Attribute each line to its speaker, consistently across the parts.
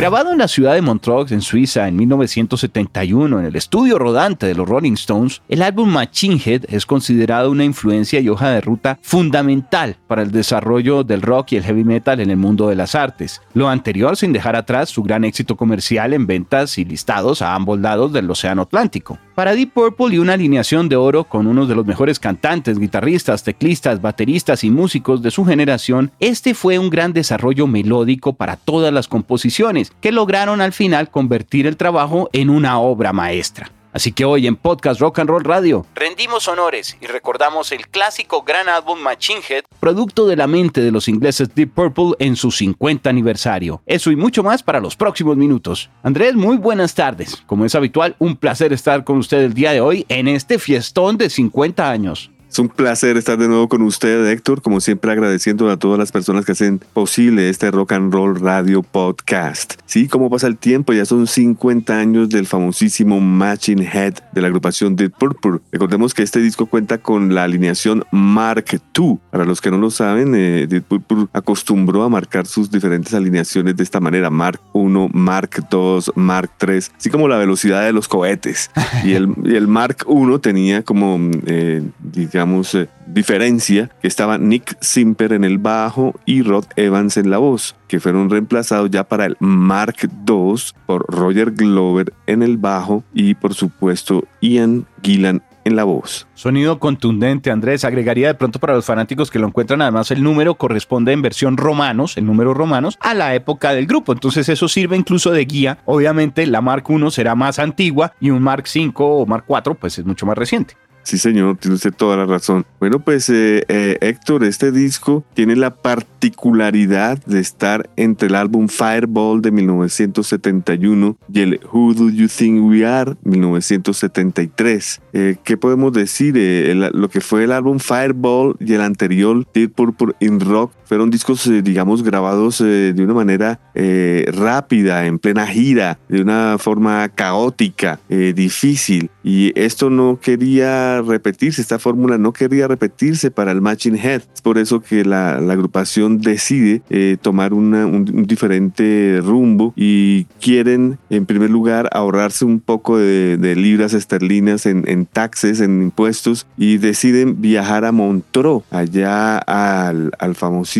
Speaker 1: Grabado en la ciudad de Montreux, en Suiza, en 1971, en el estudio rodante de los Rolling Stones, el álbum Machine Head es considerado una influencia y hoja de ruta fundamental para el desarrollo del rock y el heavy metal en el mundo de las artes. Lo anterior sin dejar atrás su gran éxito comercial en ventas y listados a ambos lados del Océano Atlántico. Para Deep Purple y una alineación de oro con uno de los mejores cantantes, guitarristas, teclistas, bateristas y músicos de su generación, este fue un gran desarrollo melódico para todas las composiciones que lograron al final convertir el trabajo en una obra maestra. Así que hoy en Podcast Rock and Roll Radio rendimos honores y recordamos el clásico gran álbum Machine Head, producto de la mente de los ingleses Deep Purple en su 50 aniversario. Eso y mucho más para los próximos minutos. Andrés, muy buenas tardes. Como es habitual, un placer estar con usted el día de hoy en este fiestón de 50 años.
Speaker 2: Es un placer estar de nuevo con usted, Héctor, como siempre agradeciendo a todas las personas que hacen posible este Rock and Roll Radio Podcast. Sí, como pasa el tiempo, ya son 50 años del famosísimo Matching Head de la agrupación Deep Purple. Recordemos que este disco cuenta con la alineación Mark II. Para los que no lo saben, eh, Deep Purple acostumbró a marcar sus diferentes alineaciones de esta manera, Mark I, Mark II, Mark III, así como la velocidad de los cohetes. Y el, el Mark I tenía como, eh, digamos, eh, diferencia, que estaba Nick Simper en el bajo y Rod Evans en la voz, que fueron reemplazados ya para el Mark II por Roger Glover en el bajo y por supuesto Ian Gillan en la voz.
Speaker 1: Sonido contundente, Andrés. Agregaría de pronto para los fanáticos que lo encuentran, además el número corresponde en versión romanos, el número romanos, a la época del grupo. Entonces eso sirve incluso de guía. Obviamente la Mark I será más antigua y un Mark V o Mark IV pues es mucho más reciente.
Speaker 2: Sí, señor, tiene usted toda la razón. Bueno, pues eh, eh, Héctor, este disco tiene la particularidad de estar entre el álbum Fireball de 1971 y el Who Do You Think We Are 1973. Eh, ¿Qué podemos decir? lo que fue el álbum Fireball y el anterior Deep Purple in Rock fueron discos, digamos, grabados de una manera rápida, en plena gira, de una forma caótica, difícil. Y esto no quería repetirse, esta fórmula no quería repetirse para el Matching Head. Es por eso que la, agrupación decide eh, tomar un, diferente rumbo y quieren, en primer lugar, ahorrarse un poco de, libras esterlinas en, taxes, en impuestos, y deciden viajar a Montreux, allá al, famosísimo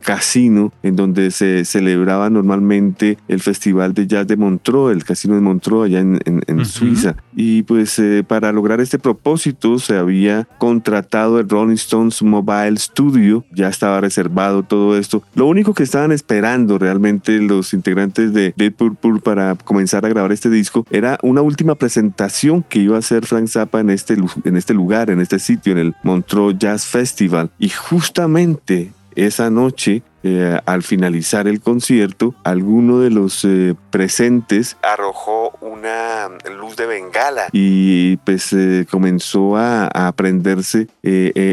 Speaker 2: casino en donde se celebraba normalmente el Festival de Jazz de Montreux, el casino de Montreux, allá en, Suiza. Y pues eh, para lograr este propósito se había contratado el Rolling Stones Mobile Studio, ya estaba reservado todo esto. Lo único que estaban esperando realmente los integrantes de Dead Purple para comenzar a grabar este disco era una última presentación que iba a hacer Frank Zappa en este, en este lugar, en este sitio, en el Montreux Jazz Festival. Y justamente esa noche eh, al finalizar el concierto, alguno de los eh, presentes arrojó una luz de bengala y pues eh, comenzó a, a prenderse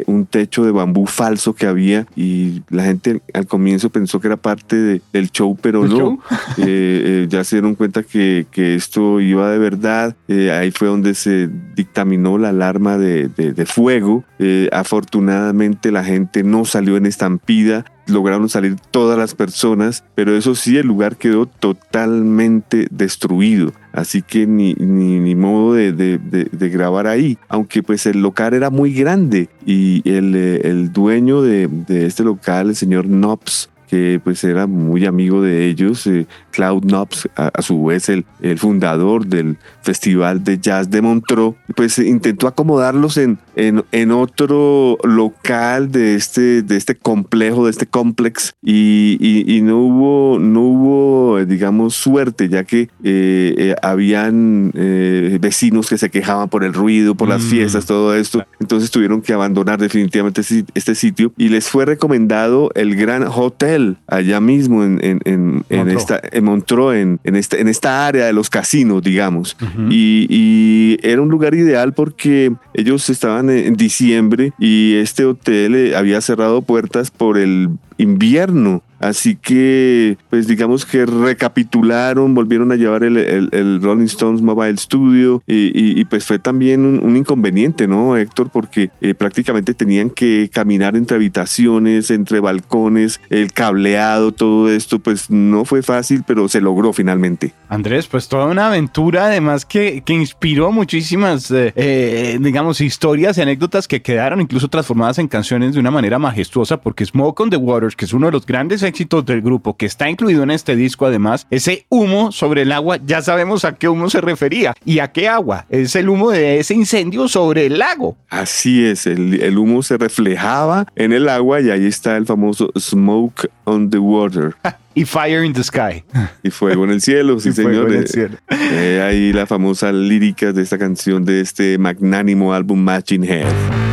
Speaker 2: un techo de bambú falso que había y la gente al comienzo pensó que era parte del show, pero no. ya se dieron cuenta que, que, esto iba de verdad. ahí fue donde se dictaminó la alarma de, de, de fuego. afortunadamente la gente no salió en estampida lograron salir todas las personas, pero eso sí, el lugar quedó totalmente destruido. Así que ni, ni, modo de, grabar ahí. Aunque pues el local era muy grande y el, eh, dueño de, este local, el señor Nobs, que pues era muy amigo de ellos, eh, Cloud Knobs, a, su vez el, el, fundador del Festival de Jazz de Montreux, pues intentó acomodarlos en en, en otro local de este, de este complejo, de este complex, y, y, no hubo, no hubo, digamos, suerte, ya que eh, eh, habían eh, vecinos que se quejaban por el ruido, por las mm. fiestas, todo esto. Entonces tuvieron que abandonar definitivamente este sitio y les fue recomendado el Gran Hotel allá mismo en, en, en, en esta, en Montreux, en, en, esta, en esta área de los casinos, digamos. y, y, era un lugar ideal porque ellos estaban en diciembre y este hotel había cerrado puertas por el invierno Así que, pues digamos que recapitularon, volvieron a llevar el, Rolling Stones Mobile Studio y, pues fue también un, inconveniente, ¿no, Héctor? Porque eh, prácticamente tenían que caminar entre habitaciones, entre balcones, el cableado, todo esto, pues no fue fácil, pero se logró finalmente.
Speaker 1: Andrés, pues toda una aventura, además que, que inspiró muchísimas, eh, eh, digamos, historias y anécdotas que quedaron incluso transformadas en canciones de una manera majestuosa, porque Smoke on the Waters, que es uno de los grandes éxitos del grupo que está incluido en este disco además, ese humo sobre el agua, ya sabemos a qué humo se refería y a qué agua. Es el humo de ese incendio sobre el lago.
Speaker 2: Así es, el, humo se reflejaba en el agua y ahí está el famoso Smoke on the Water.
Speaker 1: y Fire in the Sky.
Speaker 2: Y Fuego en el Cielo, sí, señor. Eh, ahí la famosa lírica de esta canción de este magnánimo álbum Matching Head.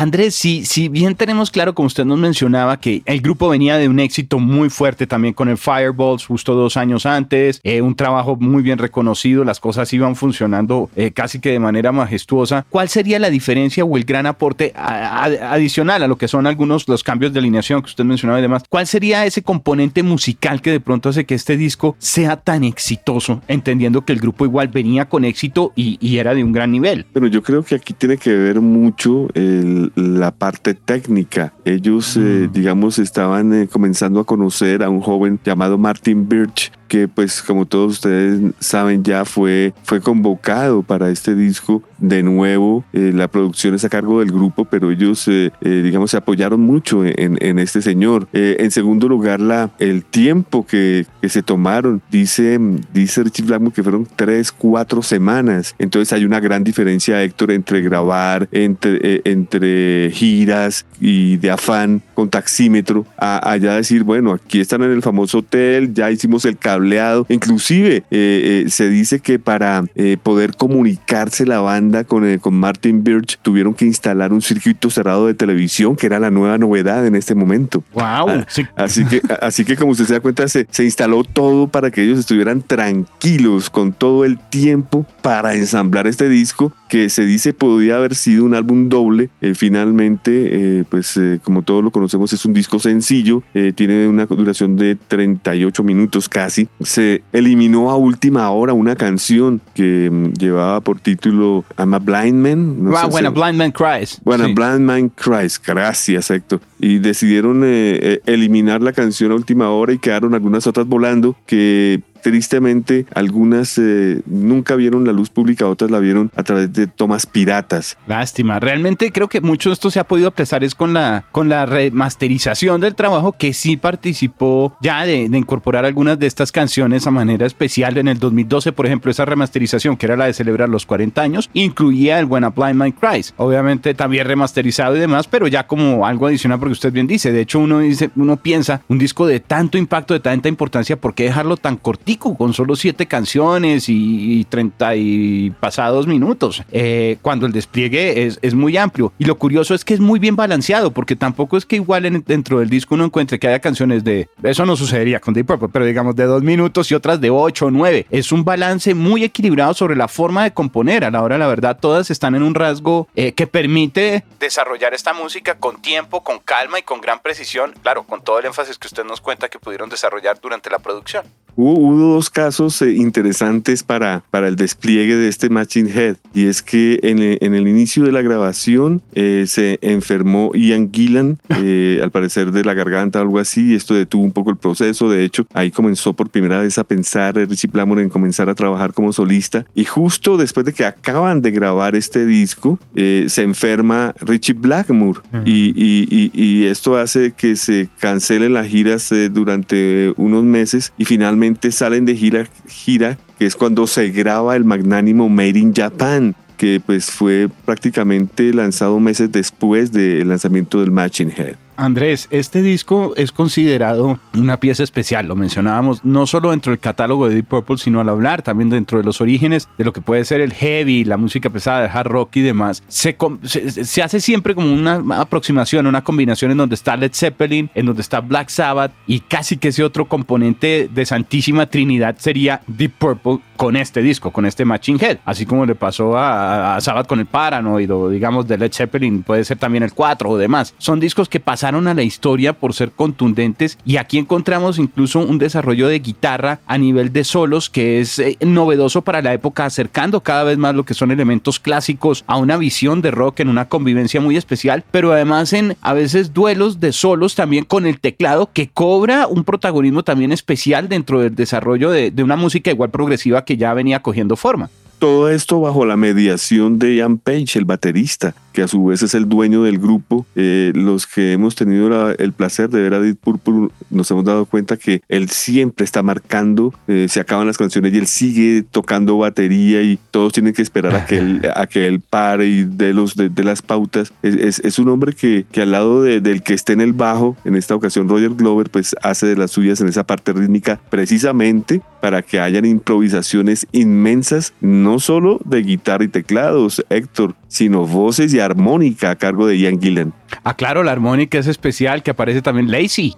Speaker 1: Andrés, si, si bien tenemos claro, como usted nos mencionaba, que el grupo venía de un éxito muy fuerte también con el Fireballs justo dos años antes, eh, un trabajo muy bien reconocido, las cosas iban funcionando eh, casi que de manera majestuosa, ¿cuál sería la diferencia o el gran aporte adicional a lo que son algunos los cambios de alineación que usted mencionaba y demás? ¿Cuál sería ese componente musical que de pronto hace que este disco sea tan exitoso, entendiendo que el grupo igual venía con éxito y, y era de un gran nivel?
Speaker 2: Pero yo creo que aquí tiene que ver mucho el la parte técnica. Ellos, eh, mm. digamos, estaban eh, comenzando a conocer a un joven llamado Martin Birch, que pues como todos ustedes saben ya fue, fue convocado para este disco de nuevo. Eh, la producción es a cargo del grupo, pero ellos, eh, eh, digamos, se apoyaron mucho en, en este señor. en segundo lugar, la, el tiempo que, que se tomaron. Dice, dice Richie Blackmore que fueron tres, cuatro semanas. Entonces hay una gran diferencia, Héctor, entre grabar, entre, entre giras y de afán con taxímetro, a allá decir, bueno, aquí están en el famoso hotel, ya hicimos el Inclusive eh, eh, se dice que para eh, poder comunicarse la banda con, con Martin Birch tuvieron que instalar un circuito cerrado de televisión, que era la nueva novedad en este momento.
Speaker 1: ¡Wow!
Speaker 2: Ah, así, que, así que como usted se da cuenta, se, se instaló todo para que ellos estuvieran tranquilos con todo el tiempo para ensamblar este disco que se dice podría haber sido un álbum doble. finalmente, pues como todos lo conocemos, es un disco sencillo, tiene una duración de 38 minutos casi se eliminó a última hora una canción que mm, llevaba por título I'm a Blind Man.
Speaker 1: No ah, bueno, Blind Man Cries.
Speaker 2: Bueno, Blind Man Cries, gracias Héctor. Y decidieron eh, eh, eliminar la canción a última hora y quedaron algunas otras volando que tristemente algunas eh, nunca vieron la luz pública, otras la vieron a través de tomas piratas.
Speaker 1: Lástima, realmente creo que mucho de esto se ha podido apreciar es con la, con la remasterización del trabajo que sí participó ya de, incorporar algunas de estas canciones a manera especial. En el 2012, por ejemplo, esa remasterización que era la de celebrar los 40 años, incluía el Buena Blind Man Cries, obviamente también remasterizado y demás, pero ya como algo adicional porque usted bien dice, de hecho uno dice, uno piensa, un disco de tanto impacto, de tanta importancia, ¿por qué dejarlo tan cortito? con solo siete canciones y, treinta y pasados minutos, eh, cuando el despliegue es, es, muy amplio. Y lo curioso es que es muy bien balanceado, porque tampoco es que igual dentro del disco uno encuentre que haya canciones de, eso no sucedería con Deep Purple, pero digamos de dos minutos y otras de ocho o nueve. Es un balance muy equilibrado sobre la forma de componer. A la hora, la verdad, todas están en un rasgo eh, que permite desarrollar esta música con tiempo, con calma y con gran precisión. Claro, con todo el énfasis que usted nos cuenta que pudieron desarrollar durante la producción.
Speaker 2: Hubo, dos casos eh, interesantes para, para el despliegue de este Machine Head y es que en, el inicio de la grabación eh, se enfermó Ian Gillan, eh, al parecer de la garganta o algo así, y esto detuvo un poco el proceso, de hecho ahí comenzó por primera vez a pensar Richie Blackmore en comenzar a trabajar como solista y justo después de que acaban de grabar este disco se enferma Richie Blackmore y, y, y, esto hace que se cancelen las giras durante unos meses y finalmente sale salen de gira, gira, que es cuando se graba el magnánimo Made in Japan, que pues fue prácticamente lanzado meses después del lanzamiento del Matching Head.
Speaker 1: Andrés, este disco es considerado una pieza especial, lo mencionábamos no solo dentro del catálogo de Deep Purple, sino al hablar también dentro de los orígenes de lo que puede ser el heavy, la música pesada, el hard rock y demás. Se, se, hace siempre como una aproximación, una combinación en donde está Led Zeppelin, en donde está Black Sabbath y casi que ese otro componente de Santísima Trinidad sería Deep Purple con este disco, con este Matching Head, así como le pasó a, Sabbath con el Paranoid o digamos de Led Zeppelin, puede ser también el 4 o demás. Son discos que pasan a la historia por ser contundentes y aquí encontramos incluso un desarrollo de guitarra a nivel de solos que es eh, novedoso para la época, acercando cada vez más lo que son elementos clásicos a una visión de rock en una convivencia muy especial, pero además en a veces duelos de solos también con el teclado que cobra un protagonismo también especial dentro del desarrollo de, de una música igual progresiva que ya venía cogiendo forma.
Speaker 2: Todo esto bajo la mediación de Ian Page, el baterista, que a su vez es el dueño del grupo. Eh, los que hemos tenido el placer de ver a Deep Purple nos hemos dado cuenta que él siempre está marcando, eh, se acaban las canciones y él sigue tocando batería y todos tienen que esperar a que él, a que él pare y de, los, de, las pautas. Es, es, un hombre que, que al lado del que esté en el bajo, en esta ocasión Roger Glover, pues hace de las suyas en esa parte rítmica precisamente para que hayan improvisaciones inmensas, no solo de guitarra y teclados, Héctor, sino voces y armónica a cargo de Ian Gillen.
Speaker 1: Ah, claro, la armónica es especial, que aparece también Lazy.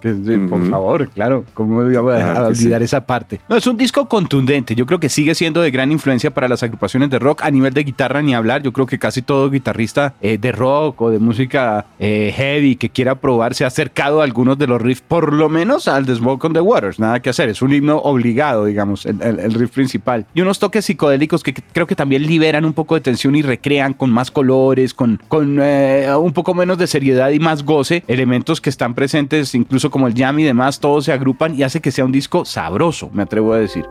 Speaker 1: Por favor, claro, ¿cómo voy a, olvidar esa parte? No, es un disco contundente. Yo creo que sigue siendo de gran influencia para las agrupaciones de rock. A nivel de guitarra, ni hablar. Yo creo que casi todo guitarrista eh, de rock o de música eh, heavy que quiera probar se ha acercado a algunos de los riffs, por lo menos al The Smoke on the Waters. Nada que hacer. Es un himno obligado, digamos, el, el riff principal. Y unos toques psicodélicos que creo que también liberan un poco de tensión y recrean con más colores, con, con eh, un poco menos de seriedad y más goce, elementos que están presentes incluso como el jam y demás, todos se agrupan y hace que sea un disco sabroso, me atrevo a decir.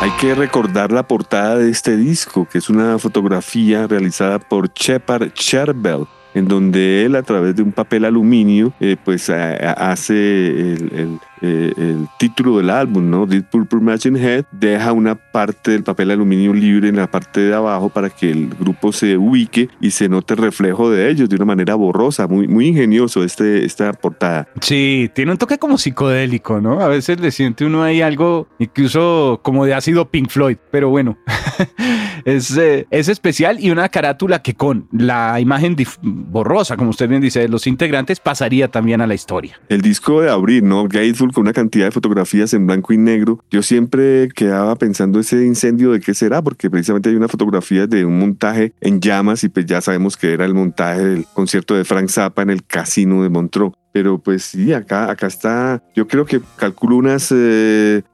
Speaker 2: Hay que recordar la portada de este disco, que es una fotografía realizada por Shepard Cherbel, en donde él a través de un papel aluminio eh, pues hace el, eh, el título del álbum, ¿no? Deep Purple Machine Head, deja una parte del papel aluminio libre en la parte de abajo para que el grupo se ubique y se note el reflejo de ellos de una manera borrosa, muy, muy ingenioso este, esta portada.
Speaker 1: Sí, tiene un toque como psicodélico, ¿no? A veces le siente uno ahí algo incluso como de ácido Pink Floyd, pero bueno, es, eh, es especial y una carátula que con la imagen borrosa, como usted bien dice, de los integrantes pasaría también a la historia.
Speaker 2: El disco de abril, ¿no? Gateful con una cantidad de fotografías en blanco y negro. Yo siempre quedaba pensando ese incendio de qué será, porque precisamente hay una fotografía de un montaje en llamas y pues ya sabemos que era el montaje del concierto de Frank Zappa en el casino de Montreux. Pero pues sí, acá, acá está, yo creo que calculo unas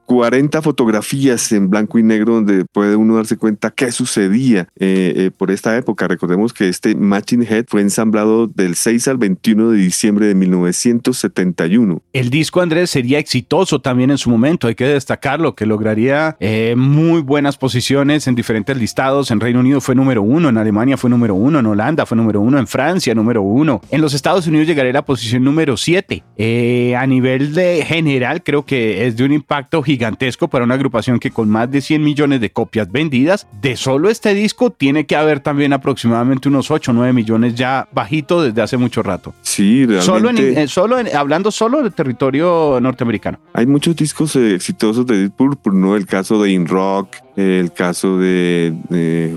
Speaker 2: 40 eh, fotografías en blanco y negro donde puede uno darse cuenta qué sucedía eh, eh, por esta época. Recordemos que este Matching Head fue ensamblado del 6 al 21 de diciembre de 1971.
Speaker 1: El disco, Andrés, sería exitoso también en su momento, hay que destacarlo, que lograría muy buenas posiciones en diferentes listados. En Reino Unido fue número uno, en Alemania fue número uno, en Holanda fue número uno, en Francia número uno. En los Estados Unidos llegaría a la posición número 7. Eh, a nivel de general, creo que es de un impacto gigantesco para una agrupación que con más de 100 millones de copias vendidas, de solo este disco tiene que haber también aproximadamente unos 8 o 9 millones ya bajito desde hace mucho rato.
Speaker 2: Sí, realmente.
Speaker 1: Eh, solo, en, hablando solo del territorio norteamericano.
Speaker 2: Hay muchos discos eh, exitosos de Deep Purple, ¿no? El caso de In Rock, el caso de,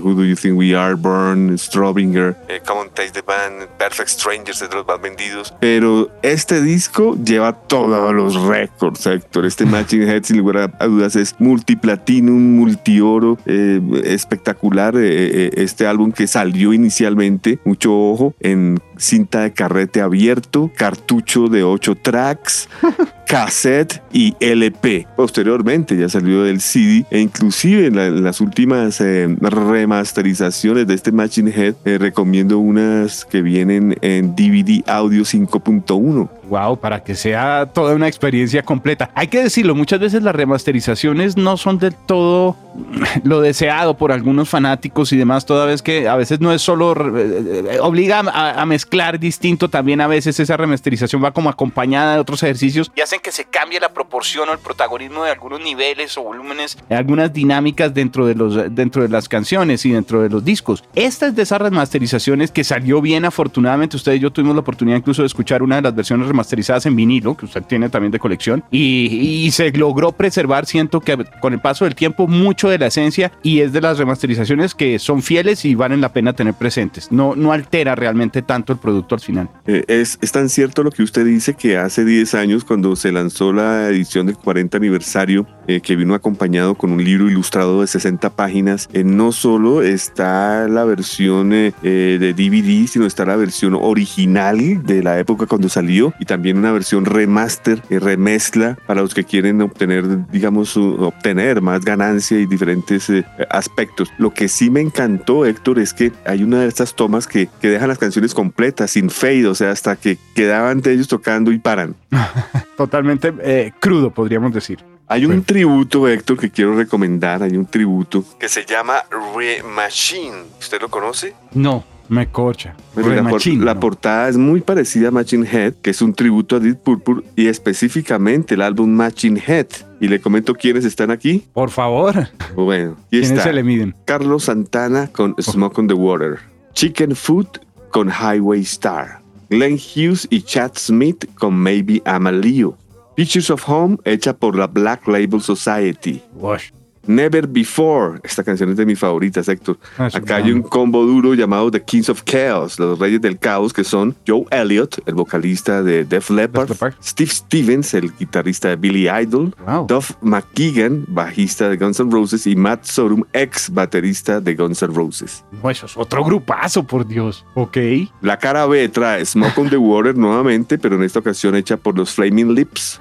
Speaker 2: Who Do You Think We Are, Burn, Strobinger, Come on Taste the Band, Perfect Strangers de los más vendidos. Pero este disco lleva todos los récords, Héctor. Este Matching Head, sin lugar a dudas, es multiplatinum, multioro, eh, espectacular. Eh, eh, este álbum que salió inicialmente, mucho ojo, en cinta de carrete abierto, cartucho de 8 tracks, cassette y LP. Posteriormente ya salió del CD e inclusive en, las últimas eh, remasterizaciones de este Machine Head eh, recomiendo unas que vienen en DVD audio 5.1
Speaker 1: Wow, para que sea toda una experiencia completa. Hay que decirlo, muchas veces las remasterizaciones no son del todo lo deseado por algunos fanáticos y demás, toda vez que a veces no es solo eh, eh, obliga a, mezclar distinto, también a veces esa remasterización va como acompañada de otros ejercicios y hacen que se cambie la proporción o el protagonismo de algunos niveles o volúmenes, algunas dinámicas dentro de los dentro de las canciones y dentro de los discos. Esta es de esas remasterizaciones que salió bien afortunadamente. Ustedes y yo tuvimos la oportunidad incluso de escuchar una de las versiones remasterizadas en vinilo, que usted tiene también de colección, y, y se logró preservar, siento que con el paso del tiempo, mucho de la esencia y es de las remasterizaciones que son fieles y valen la pena tener presentes. No, no altera realmente tanto el producto al final.
Speaker 2: Eh, es, es tan cierto lo que usted dice que hace 10 años, cuando se lanzó la edición del 40 aniversario, eh, que vino acompañado con un libro ilustrado de 60 páginas, eh, no solo está la versión eh, de DVD, sino está la versión original de la época cuando salió y también una versión remaster, remezcla para los que quieren obtener, digamos, obtener más ganancia y diferentes aspectos. Lo que sí me encantó, Héctor, es que hay una de estas tomas que, que dejan las canciones completas, sin fade, o sea, hasta que quedaban de ellos tocando y paran.
Speaker 1: Totalmente eh, crudo, podríamos decir.
Speaker 2: Hay un tributo, Héctor, que quiero recomendar. Hay un tributo que se llama Remachine. ¿Usted lo conoce?
Speaker 1: No, me cocha.
Speaker 2: la, Machine, la no. portada es muy parecida a Machine Head, que es un tributo a Deep Purple y específicamente el álbum Machine Head. Y le comento quiénes están aquí.
Speaker 1: Por favor.
Speaker 2: Bueno,
Speaker 1: ¿Quiénes
Speaker 2: está.
Speaker 1: se le miden?
Speaker 2: Carlos Santana con Smoke on the Water. Chicken Food con Highway Star. Glenn Hughes y Chad Smith con Maybe I'm a Leo. Pictures of Home hecha por la Black Label Society.
Speaker 1: Wash.
Speaker 2: Never Before. Esta canción es de mis favoritas, Héctor.
Speaker 1: Ah,
Speaker 2: Acá hay un combo duro llamado The Kings of Chaos, los Reyes del Caos, que son Joe Elliott, el vocalista de Def Leppard,
Speaker 1: Leppard.
Speaker 2: Steve Stevens, el guitarrista de Billy Idol,
Speaker 1: Wow.
Speaker 2: Duff McKeegan, bajista de Guns N' Roses, y Matt Sorum, ex baterista de Guns N' Roses.
Speaker 1: No, eso es otro grupazo, por Dios. Ok.
Speaker 2: La cara B trae Smoke on the Water nuevamente, pero en esta ocasión hecha por los Flaming Lips.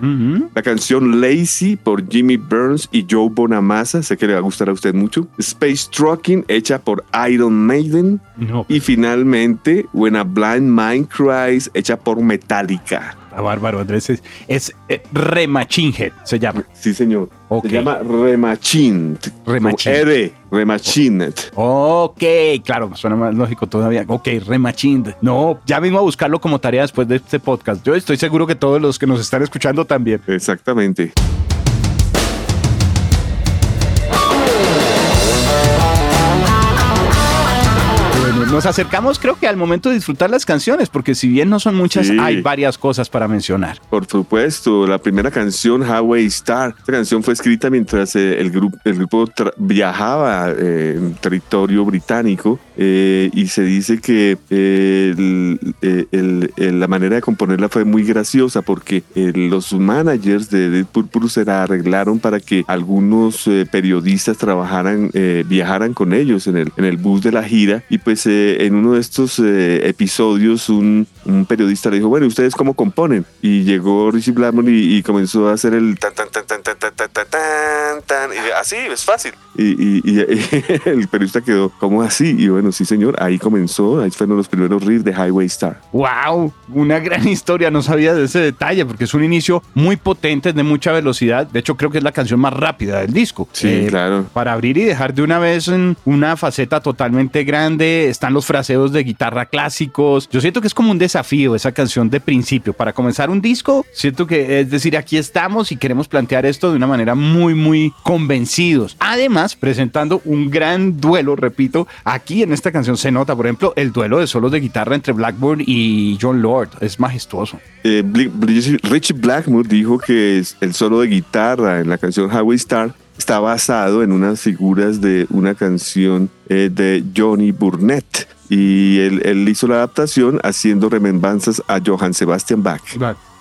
Speaker 2: La canción Lazy por Jimmy Burns y Joe Bonamassa, sé que le va a gustar a usted mucho. Space Trucking hecha por Iron Maiden.
Speaker 1: No,
Speaker 2: Y finalmente When a Blind Mind Cries hecha por Metallica.
Speaker 1: está bárbaro, Andrés. Es, es eh, Remachinhead, se llama.
Speaker 2: Sí, señor. Se llama Remachin.
Speaker 1: Remachin.
Speaker 2: R, Remachined.
Speaker 1: Ok, claro, suena más lógico todavía. Ok, Remachined. No, ya vengo a buscarlo como tarea después de este podcast. Yo estoy seguro que todos los que nos están escuchando también.
Speaker 2: Exactamente.
Speaker 1: Nos acercamos creo que al momento de disfrutar las canciones, porque si bien no son muchas,
Speaker 2: Sí.
Speaker 1: hay varias cosas para mencionar.
Speaker 2: Por supuesto, la primera canción, Highway Star. Esta canción fue escrita mientras eh, el, grupo, el grupo viajaba eh, en territorio británico eh, y se dice que el- el- el- la manera de componerla fue muy graciosa porque los managers de Dead Purple se la arreglaron para que algunos periodistas trabajaran, eh, viajaran con ellos en el, en el bus de la gira y pues eh, en uno de estos eh, episodios un, periodista le dijo, bueno, ¿y ¿ustedes cómo componen? Y llegó Richie Blackmore y, y comenzó a hacer el tan tan tan tan tan tan tan tan así, es fácil. Y, y- y- y el periodista quedó, ¿cómo así? Y bueno, sí señor, ahí comenzó, ahí fueron los primeros riffs de Highway Star.
Speaker 1: ¡Wow! Una gran historia, no sabía de ese detalle, porque es un inicio muy potente, de mucha velocidad. De hecho, creo que es la canción más rápida del disco.
Speaker 2: Sí,
Speaker 1: Eh,
Speaker 2: claro.
Speaker 1: Para abrir y dejar de una vez en una faceta totalmente grande, están los fraseos de guitarra clásicos. Yo siento que es como un desafío esa canción de principio. Para comenzar un disco, siento que es decir, aquí estamos y queremos plantear esto de una manera muy, muy convencidos. Además, presentando un gran duelo, repito, aquí en esta canción se nota, por ejemplo, el duelo de solos de guitarra entre Blackburn y John Lord. Es majestuoso.
Speaker 2: Eh, Richie Blackmore dijo que el solo de guitarra en la canción Highway Star está basado en unas figuras de una canción eh, de Johnny Burnett. Y él, él hizo la adaptación haciendo remembranzas a Johann Sebastian Bach.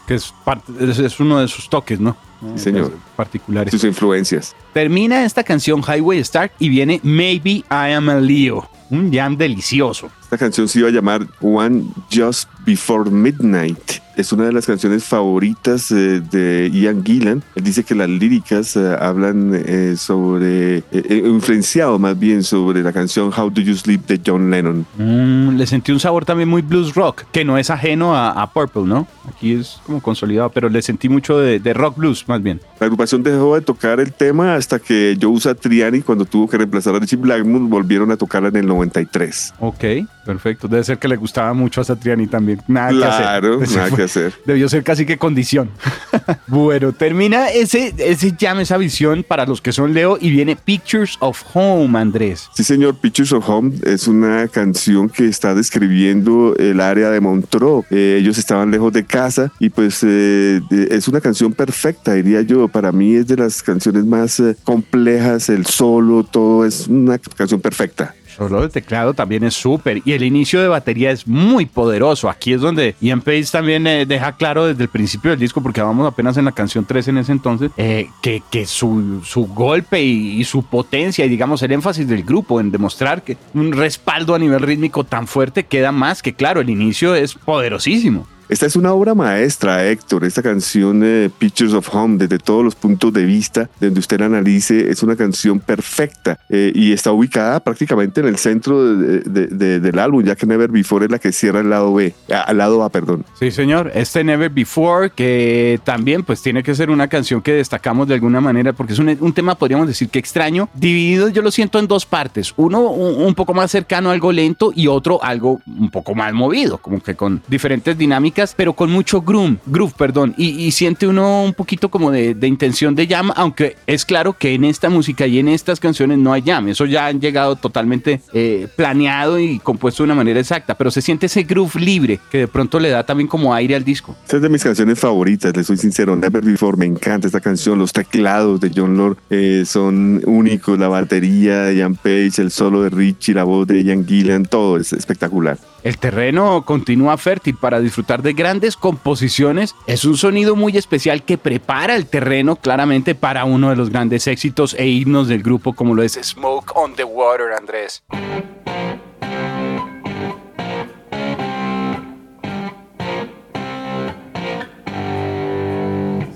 Speaker 1: Que es, parte, es, es uno de sus toques, ¿no?
Speaker 2: Sí, señor.
Speaker 1: Particulares.
Speaker 2: Sus influencias.
Speaker 1: Termina esta canción Highway Star y viene Maybe I Am a Leo. Un jam delicioso.
Speaker 2: Esta canción se iba a llamar One Just Before Midnight. Es una de las canciones favoritas eh, de Ian Gillan. Él dice que las líricas eh, hablan eh, sobre, influenciado más bien sobre la canción How Do You Sleep de John Lennon.
Speaker 1: Mm, le sentí un sabor también muy blues rock, que no es ajeno a, a Purple, ¿no? Aquí es como consolidado, pero le sentí mucho de, de rock blues más bien.
Speaker 2: La agrupación dejó de tocar el tema hasta que Joe Satriani, cuando tuvo que reemplazar a Richie Blackmore, volvieron a tocarla en el 93.
Speaker 1: Ok, perfecto. Debe ser que le gustaba mucho a Satriani también. Nada
Speaker 2: Claro,
Speaker 1: que hacer.
Speaker 2: nada que hacer.
Speaker 1: Debió ser casi que condición. bueno, termina ese, ese jam, esa visión para los que son Leo y viene Pictures of Home, Andrés.
Speaker 2: Sí, señor, Pictures of Home es una canción que está describiendo el área de Montreux. Eh, ellos estaban lejos de casa y pues eh, es una canción perfecta, diría yo. Para mí es de las canciones más eh, complejas, el solo, todo es una canción perfecta.
Speaker 1: Solo el teclado también es súper y el inicio de batería es muy poderoso. Aquí es donde Ian Page también eh, deja claro desde el principio del disco, porque vamos apenas en la canción 3 en ese entonces, eh, que, que su, su golpe y, y su potencia y digamos el énfasis del grupo en demostrar que un respaldo a nivel rítmico tan fuerte queda más que claro, el inicio es poderosísimo.
Speaker 2: Esta es una obra maestra, Héctor. Esta canción eh, Pictures of Home, desde todos los puntos de vista, donde usted la analice, es una canción perfecta eh, y está ubicada prácticamente en el centro de- de- de- del álbum, ya que Never Before es la que cierra el lado B, al lado A, perdón.
Speaker 1: Sí, señor. Este Never Before, que también pues tiene que ser una canción que destacamos de alguna manera, porque es un, un tema, podríamos decir que extraño, dividido yo lo siento en dos partes. Uno un, un poco más cercano algo lento y otro algo un poco más movido, como que con diferentes dinámicas, pero con mucho groove, groove perdón, y, siente uno un poquito como de, intención de jam, aunque es claro que en esta música y en estas canciones no hay jam, eso ya han llegado totalmente eh, planeado y compuesto de una manera exacta, pero se siente ese groove libre que de pronto le da también como aire al disco.
Speaker 2: Esta es de mis canciones favoritas, les soy sincero. Never Before, me encanta esta canción. Los teclados de John Lord eh, son únicos. La batería de Ian Page, el solo de Richie, la voz de Ian Gillan, todo es espectacular.
Speaker 1: El terreno continúa fértil para disfrutar de grandes composiciones. Es un sonido muy especial que prepara el terreno claramente para uno de los grandes éxitos e himnos del grupo como lo es Smoke on the Water, Andrés.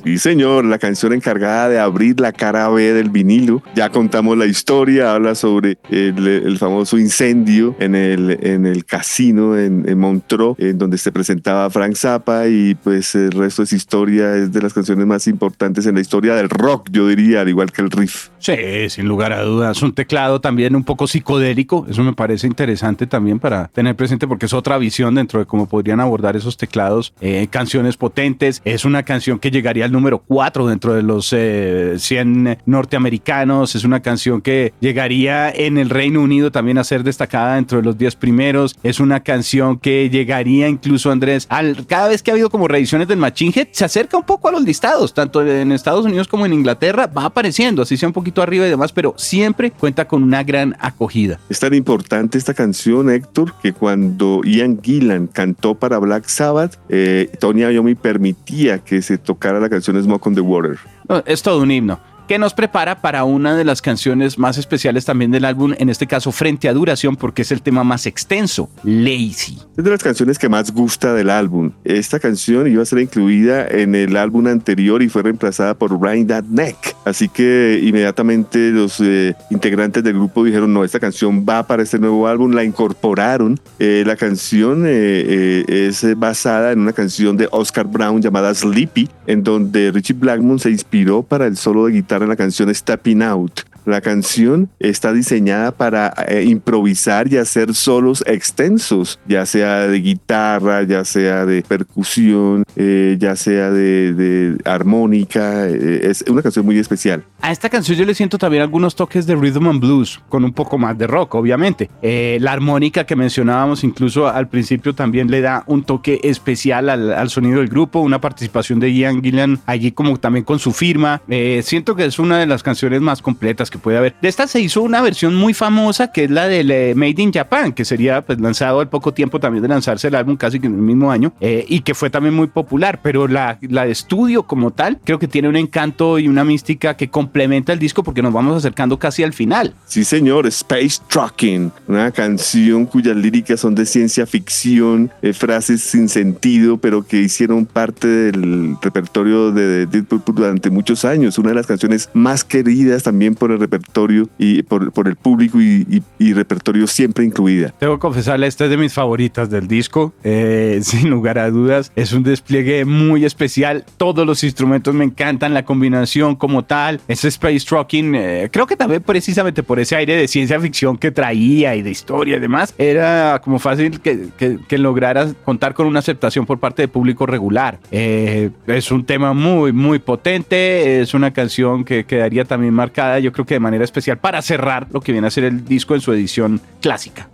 Speaker 2: Sí, señor, la canción encargada de abrir la cara B del vinilo. Ya contamos la historia, habla sobre el, el famoso incendio en el, en el casino en, en Montreux, en donde se presentaba Frank Zappa y pues el resto esa historia es de las canciones más importantes en la historia del rock, yo diría, al igual que el riff.
Speaker 1: Sí, sin lugar a dudas. Un teclado también un poco psicodélico. Eso me parece interesante también para tener presente porque es otra visión dentro de cómo podrían abordar esos teclados. Eh, canciones potentes. Es una canción que llegaría al número 4 dentro de los eh, 100 norteamericanos. Es una canción que llegaría en el Reino Unido también a ser destacada dentro de los 10 primeros. Es una canción que llegaría incluso, Andrés, al, cada vez que ha habido como reediciones del Machine se acerca un poco a los listados, tanto en Estados Unidos como en Inglaterra. Va apareciendo, así sea un poquito arriba y demás, pero siempre cuenta con una gran acogida.
Speaker 2: Es tan importante esta canción, Héctor, que cuando Ian Gillan cantó para Black Sabbath, eh, Tony Iommi permitía que se tocara la canción Smoke on the Water.
Speaker 1: No, es todo un himno que nos prepara para una de las canciones más especiales también del álbum, en este caso frente a duración, porque es el tema más extenso, Lazy.
Speaker 2: Es de las canciones que más gusta del álbum. Esta canción iba a ser incluida en el álbum anterior y fue reemplazada por Ride That Neck. Así que inmediatamente los eh, integrantes del grupo dijeron, no, esta canción va para este nuevo álbum, la incorporaron. Eh, la canción eh, eh, es basada en una canción de Oscar Brown llamada Sleepy, en donde Richie Blackmon se inspiró para el solo de guitarra en la canción Stepping Out. La canción está diseñada para eh, improvisar y hacer solos extensos, ya sea de guitarra, ya sea de percusión, eh, ya sea de, de armónica. eh, es una canción muy especial.
Speaker 1: A esta canción yo le siento también algunos toques de rhythm and blues, con un poco más de rock, obviamente. Eh, la armónica que mencionábamos incluso al principio también le da un toque especial al, al sonido del grupo, una participación de Ian Gillan allí como también con su firma. Eh, siento que es una de las canciones más completas que que puede haber. De esta se hizo una versión muy famosa que es la del eh, Made in Japan, que sería pues, lanzado al poco tiempo también de lanzarse el álbum, casi que en el mismo año, eh, y que fue también muy popular. Pero la, la de estudio como tal, creo que tiene un encanto y una mística que complementa el disco porque nos vamos acercando casi al final.
Speaker 2: Sí, señor, Space Trucking, una canción cuyas líricas son de ciencia ficción, eh, frases sin sentido, pero que hicieron parte del repertorio de Deep Purple durante muchos años. Una de las canciones más queridas también por el repertorio y por, por el público y, y, repertorio siempre incluida.
Speaker 1: Debo confesarle, esta es de mis favoritas del disco, eh, sin lugar a dudas. Es un despliegue muy especial. Todos los instrumentos me encantan, la combinación como tal. Ese Space Trucking, eh, creo que también precisamente por ese aire de ciencia ficción que traía y de historia y demás, era como fácil que, que, que lograra contar con una aceptación por parte del público regular. Eh, es un tema muy, muy potente, es una canción que quedaría también marcada, yo creo que de manera especial para cerrar lo que viene a ser el disco en su edición clásica.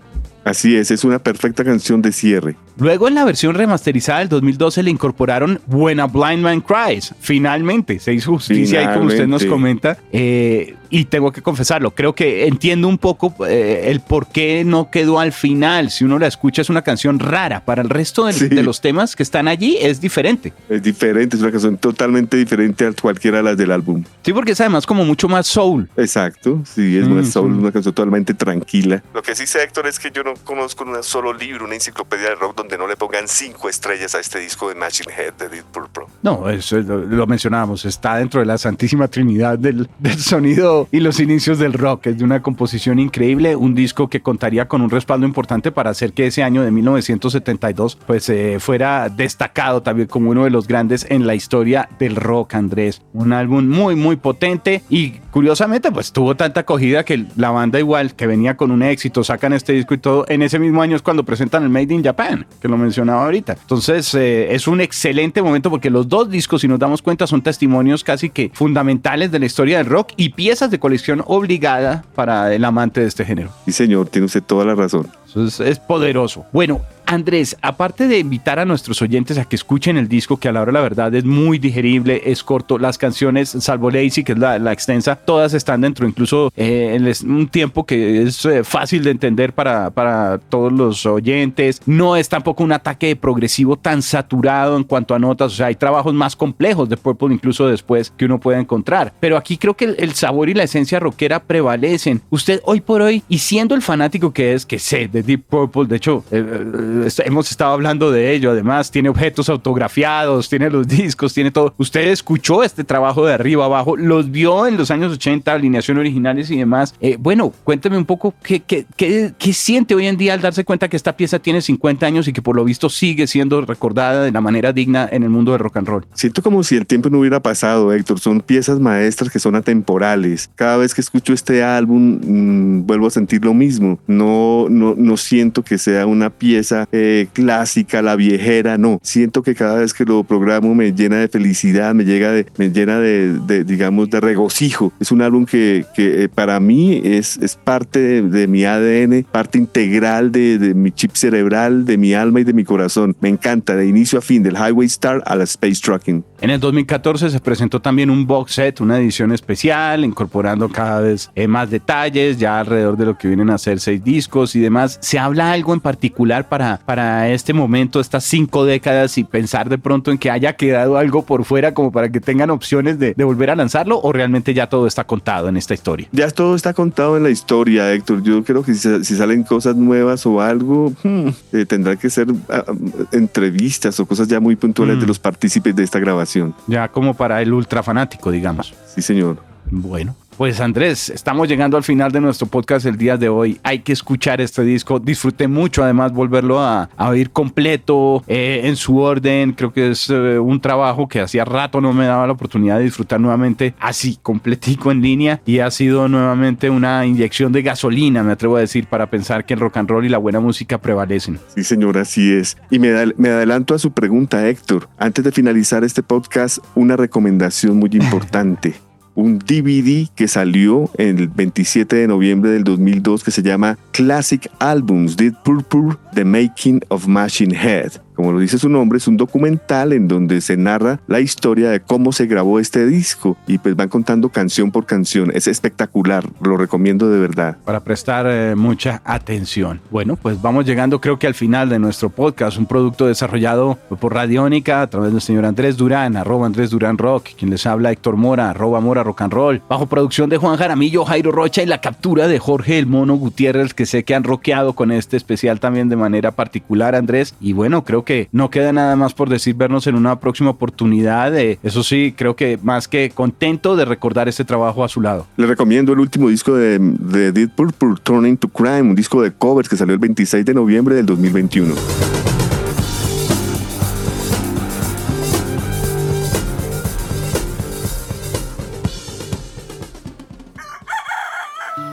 Speaker 2: Así es, es una perfecta canción de cierre.
Speaker 1: Luego en la versión remasterizada del 2012 le incorporaron When Blind Man Cries. Finalmente, se hizo justicia ahí como usted nos comenta. Eh, y tengo que confesarlo, creo que entiendo un poco eh, el por qué no quedó al final. Si uno la escucha es una canción rara. Para el resto de, los temas que están allí es diferente.
Speaker 2: Es diferente, es una canción totalmente diferente a cualquiera de las del álbum.
Speaker 1: Sí, porque es además como mucho más soul.
Speaker 2: Exacto, sí, es más soul, una canción totalmente tranquila. Lo que sí sé, Héctor, es que yo no conozco un solo libro, una enciclopedia de rock donde no le pongan cinco estrellas a este disco de Machine Head de Deep Purple.
Speaker 1: No, eso lo, mencionábamos, está dentro de la santísima trinidad del, del sonido y los inicios del rock. Es de una composición increíble, un disco que contaría con un respaldo importante para hacer que ese año de 1972 pues eh, fuera destacado también como uno de los grandes en la historia del rock, Andrés. Un álbum muy, muy potente y curiosamente pues tuvo tanta acogida que la banda igual que venía con un éxito, sacan este disco y todo, en ese mismo año es cuando presentan el Made in Japan, que lo mencionaba ahorita. Entonces eh, es un excelente momento porque los dos discos, si nos damos cuenta, son testimonios casi que fundamentales de la historia del rock y piezas de colección obligada para el amante de este género.
Speaker 2: Sí, señor, tiene usted toda la razón.
Speaker 1: es, es poderoso. Bueno, Andrés, aparte de invitar a nuestros oyentes a que escuchen el disco, que a la hora la verdad es muy digerible, es corto, las canciones, salvo Lazy, que es la, extensa, todas están dentro, incluso eh, en un tiempo que es eh, fácil de entender para, para todos los oyentes. No es tampoco un ataque progresivo tan saturado en cuanto a notas, o sea, hay trabajos más complejos de Purple incluso después que uno puede encontrar. Pero aquí creo que el, sabor y la esencia rockera prevalecen. Usted hoy por hoy, y siendo el fanático que es, que sé de Deep Purple, de hecho, eh, hemos estado hablando de ello, además tiene objetos autografiados, tiene los discos, tiene todo. Usted escuchó este trabajo de arriba abajo, los vio en los años 80, alineación originales y demás. Eh, bueno, cuénteme un poco qué, qué, qué, qué, siente hoy en día al darse cuenta que esta pieza tiene 50 años y que por lo visto sigue siendo recordada de la manera digna en el mundo del rock and roll.
Speaker 2: Siento como si el tiempo no hubiera pasado, Héctor. Son piezas maestras que son atemporales. Cada vez que escucho este álbum, mm, vuelvo a sentir lo mismo. No, no, no siento que sea una pieza eh, clásica, la viejera, no. Siento que cada vez que lo programo me llena de felicidad, me, llega de, me llena de, digamos, de regocijo. Es un álbum que, que eh, para mí es, es parte de, mi ADN, parte integral de, de, mi chip cerebral, de mi alma y de mi corazón. Me encanta, de inicio a fin, del Highway Star a la Space Trucking.
Speaker 1: En el 2014 se presentó también un box set, una edición especial, incorporando cada vez eh, más detalles, ya alrededor de lo que vienen a ser seis discos y demás. ¿Se habla algo en particular para para, este momento, estas cinco décadas y pensar de pronto en que haya quedado algo por fuera como para que tengan opciones de, volver a lanzarlo o realmente ya todo está contado en esta historia?
Speaker 2: Ya todo está contado en la historia, Héctor. Yo creo que si, salen cosas nuevas o algo, hmm, eh, tendrá que ser ah, entrevistas o cosas ya muy puntuales de mm. los partícipes de esta grabación.
Speaker 1: Ya como para el ultra fanático, digamos.
Speaker 2: Sí, señor.
Speaker 1: Bueno, pues Andrés, estamos llegando al final de nuestro podcast el día de hoy. Hay que escuchar este disco. Disfruté mucho además volverlo a, oír completo, eh, en su orden. Creo que es eh, un trabajo que hacía rato no me daba la oportunidad de disfrutar nuevamente así, completico en línea. Y ha sido nuevamente una inyección de gasolina, me atrevo a decir, para pensar que el rock and roll y la buena música prevalecen.
Speaker 2: Sí, señor, así es. Y me, me adelanto a su pregunta, Héctor. Antes de finalizar este podcast, una recomendación muy importante un DVD que salió el 27 de noviembre del 2002 que se llama Classic Albums Deep Purple The Making of Machine Head. Como lo dice su nombre, es un documental en donde se narra la historia de cómo se grabó este disco y pues van contando canción por canción. Es espectacular, lo recomiendo de verdad.
Speaker 1: Para prestar eh, mucha atención. Bueno, pues vamos llegando creo que al final de nuestro podcast, un producto desarrollado por Radiónica a través del señor Andrés Durán, arroba Andrés Durán Rock, quien les habla Héctor Mora, arroba Mora Rock and Roll, bajo producción de Juan Jaramillo, Jairo Rocha y la captura de Jorge El Mono Gutiérrez, que sé que han rockeado con este especial también de manera particular, Andrés. Y bueno, creo que no queda nada más por decir vernos en una próxima oportunidad. Eh, eso sí, creo que más que contento de recordar este trabajo a su lado.
Speaker 2: Le recomiendo el último disco de, de Deep Purple, Turning to Crime, un disco de covers que salió el 26 de noviembre del 2021.